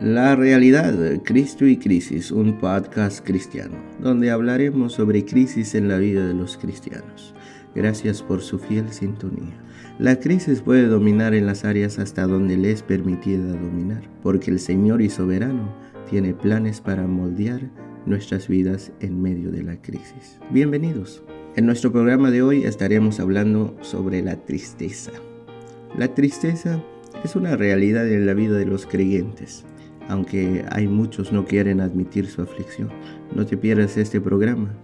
La realidad, Cristo y Crisis, un podcast cristiano, donde hablaremos sobre crisis en la vida de los cristianos. Gracias por su fiel sintonía. La crisis puede dominar en las áreas hasta donde le es permitida dominar, porque el Señor y soberano tiene planes para moldear nuestras vidas en medio de la crisis. Bienvenidos. En nuestro programa de hoy estaremos hablando sobre la tristeza. La tristeza es una realidad en la vida de los creyentes aunque hay muchos no quieren admitir su aflicción. No te pierdas este programa.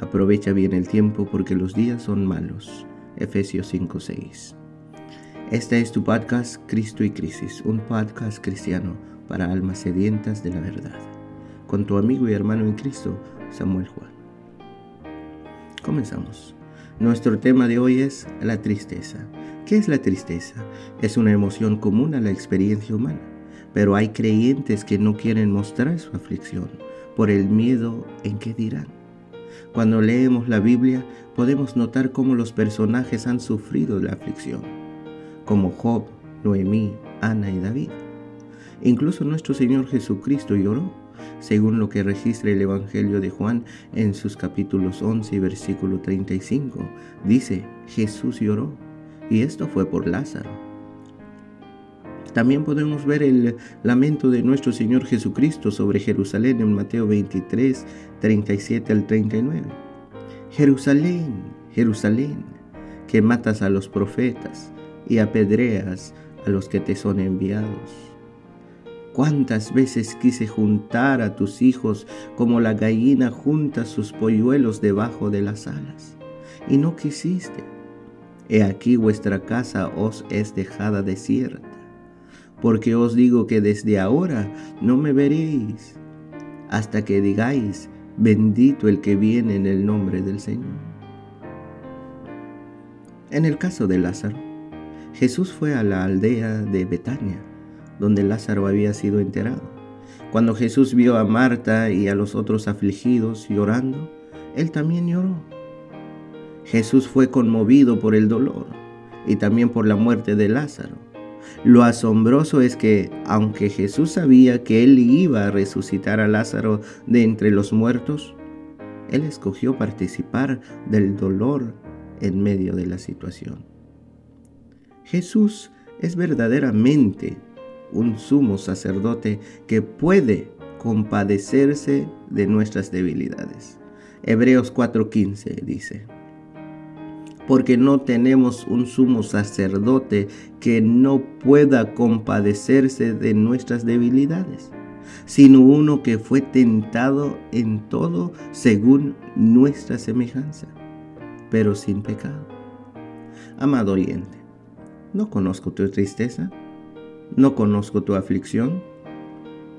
Aprovecha bien el tiempo porque los días son malos. Efesios 5:6. Este es tu podcast Cristo y Crisis, un podcast cristiano para almas sedientas de la verdad. Con tu amigo y hermano en Cristo, Samuel Juan. Comenzamos. Nuestro tema de hoy es la tristeza. ¿Qué es la tristeza? Es una emoción común a la experiencia humana pero hay creyentes que no quieren mostrar su aflicción por el miedo en qué dirán. Cuando leemos la Biblia podemos notar cómo los personajes han sufrido la aflicción, como Job, Noemí, Ana y David. Incluso nuestro Señor Jesucristo lloró, según lo que registra el Evangelio de Juan en sus capítulos 11 y versículo 35. Dice, Jesús lloró, y esto fue por Lázaro también podemos ver el lamento de nuestro Señor Jesucristo sobre Jerusalén en Mateo 23, 37 al 39. Jerusalén, Jerusalén, que matas a los profetas y apedreas a los que te son enviados. ¿Cuántas veces quise juntar a tus hijos como la gallina junta sus polluelos debajo de las alas? Y no quisiste. He aquí vuestra casa os es dejada desierta porque os digo que desde ahora no me veréis hasta que digáis, bendito el que viene en el nombre del Señor. En el caso de Lázaro, Jesús fue a la aldea de Betania, donde Lázaro había sido enterrado. Cuando Jesús vio a Marta y a los otros afligidos llorando, él también lloró. Jesús fue conmovido por el dolor y también por la muerte de Lázaro lo asombroso es que, aunque Jesús sabía que él iba a resucitar a Lázaro de entre los muertos, él escogió participar del dolor en medio de la situación. Jesús es verdaderamente un sumo sacerdote que puede compadecerse de nuestras debilidades. Hebreos 4:15 dice, porque no tenemos un sumo sacerdote que no pueda compadecerse de nuestras debilidades, sino uno que fue tentado en todo según nuestra semejanza, pero sin pecado. Amado oyente, no conozco tu tristeza, no conozco tu aflicción,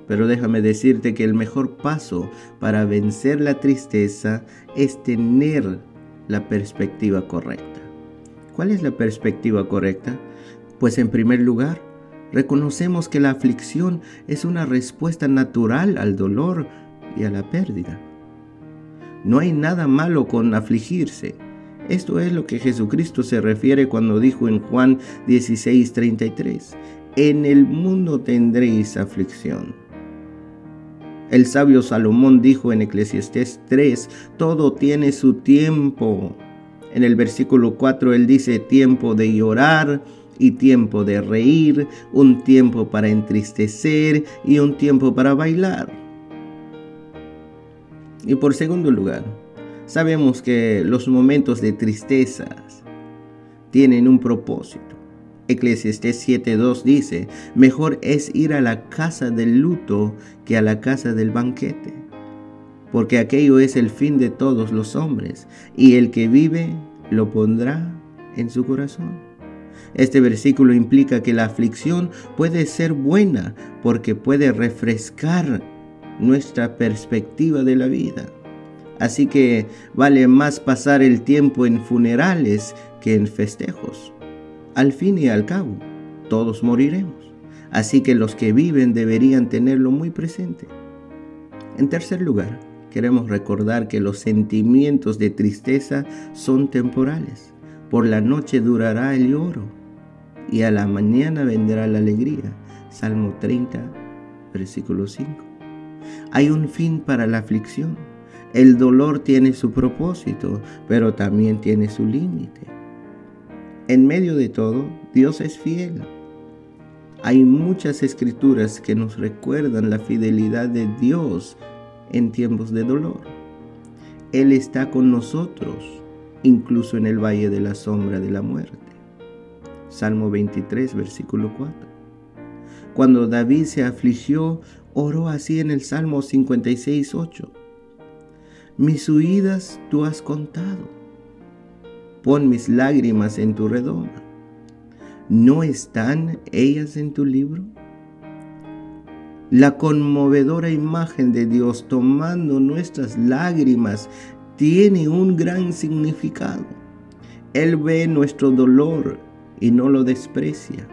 pero déjame decirte que el mejor paso para vencer la tristeza es tener la perspectiva correcta. ¿Cuál es la perspectiva correcta? Pues en primer lugar, reconocemos que la aflicción es una respuesta natural al dolor y a la pérdida. No hay nada malo con afligirse. Esto es lo que Jesucristo se refiere cuando dijo en Juan 16:33, en el mundo tendréis aflicción. El sabio Salomón dijo en Eclesiastés 3, todo tiene su tiempo. En el versículo 4 él dice, tiempo de llorar y tiempo de reír, un tiempo para entristecer y un tiempo para bailar. Y por segundo lugar, sabemos que los momentos de tristeza tienen un propósito. Eclesiastés 7.2 dice, mejor es ir a la casa del luto que a la casa del banquete, porque aquello es el fin de todos los hombres, y el que vive lo pondrá en su corazón. Este versículo implica que la aflicción puede ser buena porque puede refrescar nuestra perspectiva de la vida. Así que vale más pasar el tiempo en funerales que en festejos. Al fin y al cabo, todos moriremos. Así que los que viven deberían tenerlo muy presente. En tercer lugar, queremos recordar que los sentimientos de tristeza son temporales. Por la noche durará el lloro y a la mañana vendrá la alegría. Salmo 30, versículo 5. Hay un fin para la aflicción. El dolor tiene su propósito, pero también tiene su límite. En medio de todo, Dios es fiel. Hay muchas escrituras que nos recuerdan la fidelidad de Dios en tiempos de dolor. Él está con nosotros, incluso en el valle de la sombra de la muerte. Salmo 23, versículo 4. Cuando David se afligió, oró así en el Salmo 56, 8. Mis huidas tú has contado. Pon mis lágrimas en tu redoma. ¿No están ellas en tu libro? La conmovedora imagen de Dios tomando nuestras lágrimas tiene un gran significado. Él ve nuestro dolor y no lo desprecia.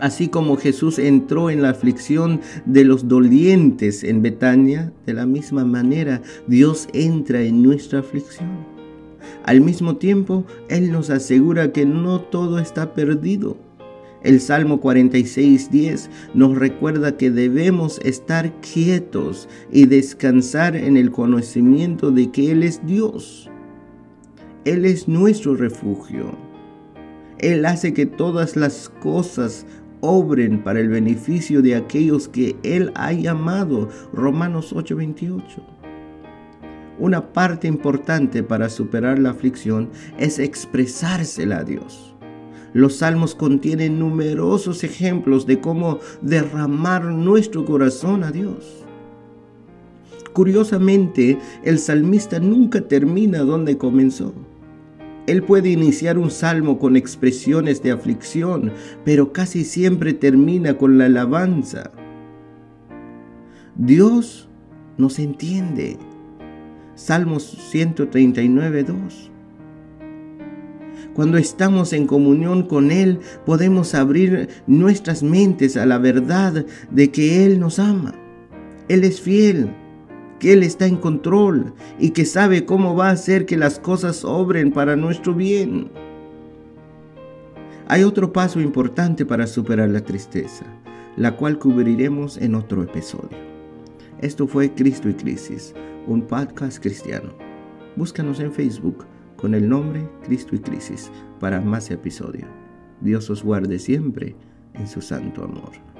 Así como Jesús entró en la aflicción de los dolientes en Betania, de la misma manera Dios entra en nuestra aflicción. Al mismo tiempo, Él nos asegura que no todo está perdido el Salmo 46.10 nos recuerda que debemos estar quietos y descansar en el conocimiento de que Él es Dios. Él es nuestro refugio. Él hace que todas las cosas obren para el beneficio de aquellos que Él ha llamado. Romanos 8:28. Una parte importante para superar la aflicción es expresársela a Dios. Los salmos contienen numerosos ejemplos de cómo derramar nuestro corazón a Dios. Curiosamente, el salmista nunca termina donde comenzó. Él puede iniciar un salmo con expresiones de aflicción, pero casi siempre termina con la alabanza. Dios nos entiende. Salmos 139, 2. Cuando estamos en comunión con Él, podemos abrir nuestras mentes a la verdad de que Él nos ama. Él es fiel, que Él está en control y que sabe cómo va a hacer que las cosas obren para nuestro bien. Hay otro paso importante para superar la tristeza, la cual cubriremos en otro episodio. Esto fue Cristo y Crisis, un podcast cristiano. Búscanos en Facebook con el nombre Cristo y Crisis para más episodios. Dios os guarde siempre en su santo amor.